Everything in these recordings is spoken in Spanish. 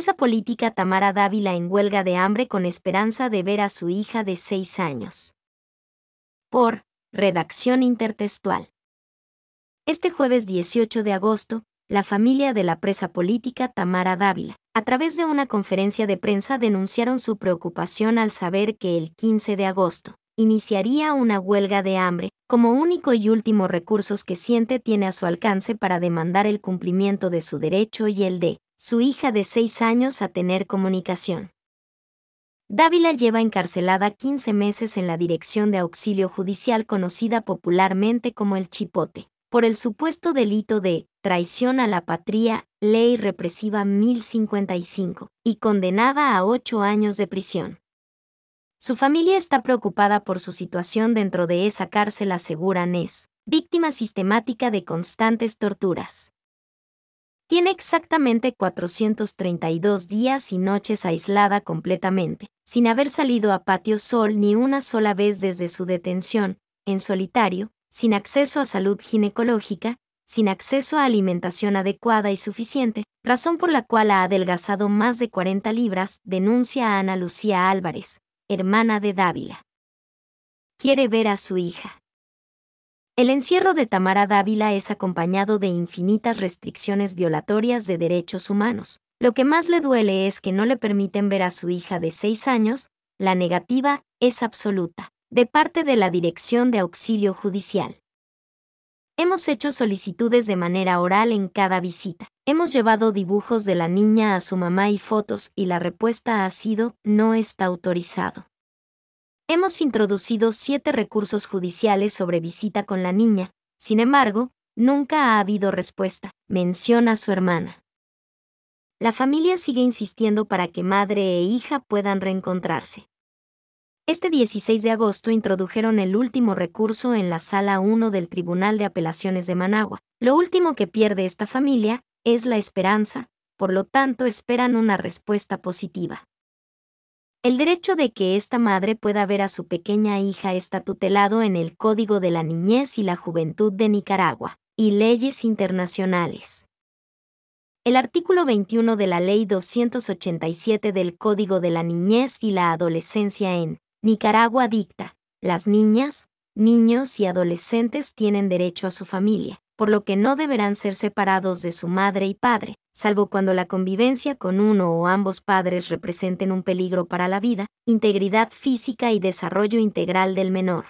presa política Tamara Dávila en huelga de hambre con esperanza de ver a su hija de seis años. Por Redacción Intertextual. Este jueves 18 de agosto, la familia de la presa política Tamara Dávila, a través de una conferencia de prensa denunciaron su preocupación al saber que el 15 de agosto iniciaría una huelga de hambre, como único y último recursos que siente tiene a su alcance para demandar el cumplimiento de su derecho y el de su hija de seis años a tener comunicación. Dávila lleva encarcelada 15 meses en la Dirección de Auxilio Judicial conocida popularmente como el Chipote por el supuesto delito de traición a la patria, ley represiva 1055, y condenada a ocho años de prisión. Su familia está preocupada por su situación dentro de esa cárcel, aseguran es, víctima sistemática de constantes torturas. Tiene exactamente 432 días y noches aislada completamente, sin haber salido a patio sol ni una sola vez desde su detención, en solitario, sin acceso a salud ginecológica, sin acceso a alimentación adecuada y suficiente, razón por la cual ha adelgazado más de 40 libras, denuncia a Ana Lucía Álvarez, hermana de Dávila. Quiere ver a su hija. El encierro de Tamara Dávila es acompañado de infinitas restricciones violatorias de derechos humanos. Lo que más le duele es que no le permiten ver a su hija de seis años, la negativa es absoluta de parte de la Dirección de Auxilio Judicial. Hemos hecho solicitudes de manera oral en cada visita. Hemos llevado dibujos de la niña a su mamá y fotos y la respuesta ha sido no está autorizado. Hemos introducido siete recursos judiciales sobre visita con la niña, sin embargo, nunca ha habido respuesta, menciona su hermana. La familia sigue insistiendo para que madre e hija puedan reencontrarse. Este 16 de agosto introdujeron el último recurso en la Sala 1 del Tribunal de Apelaciones de Managua. Lo último que pierde esta familia es la esperanza, por lo tanto esperan una respuesta positiva. El derecho de que esta madre pueda ver a su pequeña hija está tutelado en el Código de la Niñez y la Juventud de Nicaragua y leyes internacionales. El artículo 21 de la Ley 287 del Código de la Niñez y la Adolescencia en Nicaragua dicta, las niñas, niños y adolescentes tienen derecho a su familia, por lo que no deberán ser separados de su madre y padre, salvo cuando la convivencia con uno o ambos padres representen un peligro para la vida, integridad física y desarrollo integral del menor.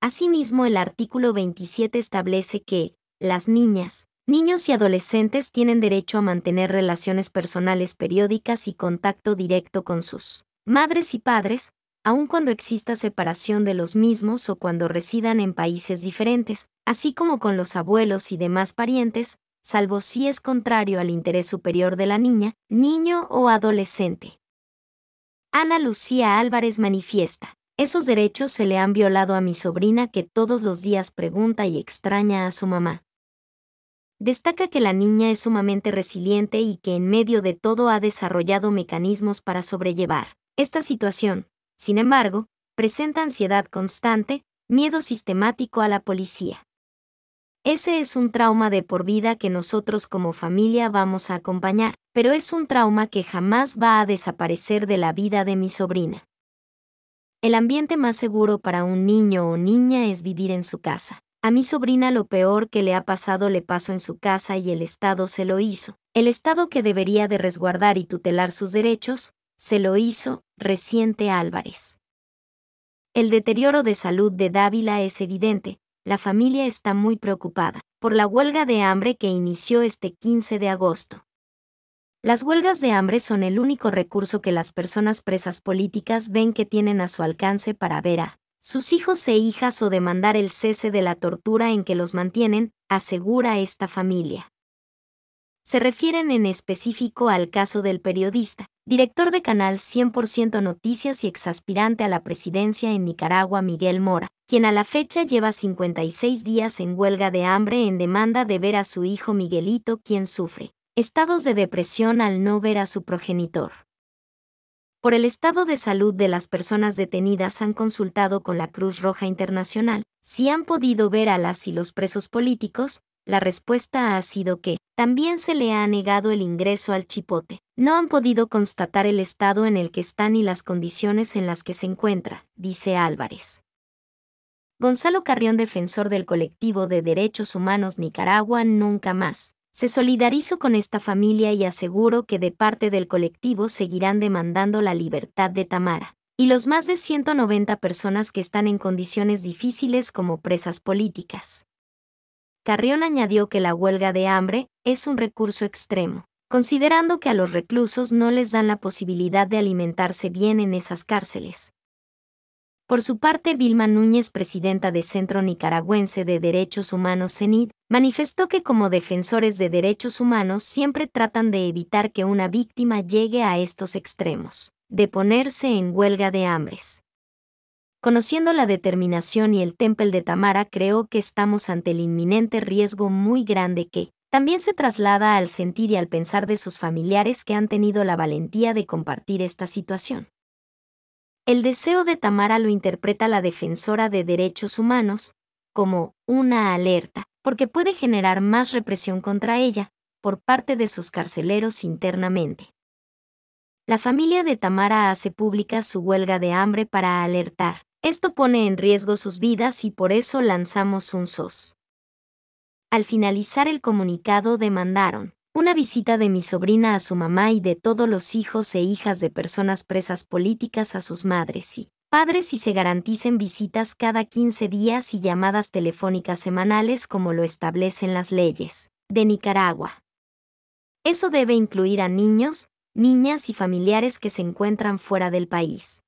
Asimismo, el artículo 27 establece que, las niñas, niños y adolescentes tienen derecho a mantener relaciones personales periódicas y contacto directo con sus madres y padres, aun cuando exista separación de los mismos o cuando residan en países diferentes, así como con los abuelos y demás parientes, salvo si es contrario al interés superior de la niña, niño o adolescente. Ana Lucía Álvarez manifiesta, esos derechos se le han violado a mi sobrina que todos los días pregunta y extraña a su mamá. Destaca que la niña es sumamente resiliente y que en medio de todo ha desarrollado mecanismos para sobrellevar esta situación, sin embargo, presenta ansiedad constante, miedo sistemático a la policía. Ese es un trauma de por vida que nosotros como familia vamos a acompañar, pero es un trauma que jamás va a desaparecer de la vida de mi sobrina. El ambiente más seguro para un niño o niña es vivir en su casa. A mi sobrina lo peor que le ha pasado le pasó en su casa y el Estado se lo hizo. El Estado que debería de resguardar y tutelar sus derechos, se lo hizo, reciente Álvarez. El deterioro de salud de Dávila es evidente, la familia está muy preocupada por la huelga de hambre que inició este 15 de agosto. Las huelgas de hambre son el único recurso que las personas presas políticas ven que tienen a su alcance para ver a sus hijos e hijas o demandar el cese de la tortura en que los mantienen, asegura esta familia se refieren en específico al caso del periodista, director de Canal 100% Noticias y exaspirante a la presidencia en Nicaragua Miguel Mora, quien a la fecha lleva 56 días en huelga de hambre en demanda de ver a su hijo Miguelito quien sufre estados de depresión al no ver a su progenitor. Por el estado de salud de las personas detenidas han consultado con la Cruz Roja Internacional si han podido ver a las y los presos políticos, la respuesta ha sido que, también se le ha negado el ingreso al chipote. No han podido constatar el estado en el que están y las condiciones en las que se encuentra, dice Álvarez. Gonzalo Carrión, defensor del colectivo de derechos humanos Nicaragua Nunca Más, se solidarizó con esta familia y aseguró que de parte del colectivo seguirán demandando la libertad de Tamara y los más de 190 personas que están en condiciones difíciles como presas políticas. Carrión añadió que la huelga de hambre es un recurso extremo, considerando que a los reclusos no les dan la posibilidad de alimentarse bien en esas cárceles. Por su parte, Vilma Núñez, presidenta de Centro Nicaragüense de Derechos Humanos CENID, manifestó que como defensores de derechos humanos siempre tratan de evitar que una víctima llegue a estos extremos, de ponerse en huelga de hambres. Conociendo la determinación y el temple de Tamara, creo que estamos ante el inminente riesgo muy grande que, también se traslada al sentir y al pensar de sus familiares que han tenido la valentía de compartir esta situación. El deseo de Tamara lo interpreta la defensora de derechos humanos como una alerta, porque puede generar más represión contra ella por parte de sus carceleros internamente. La familia de Tamara hace pública su huelga de hambre para alertar. Esto pone en riesgo sus vidas y por eso lanzamos un SOS. Al finalizar el comunicado demandaron una visita de mi sobrina a su mamá y de todos los hijos e hijas de personas presas políticas a sus madres y padres y se garanticen visitas cada 15 días y llamadas telefónicas semanales como lo establecen las leyes de Nicaragua. Eso debe incluir a niños, niñas y familiares que se encuentran fuera del país.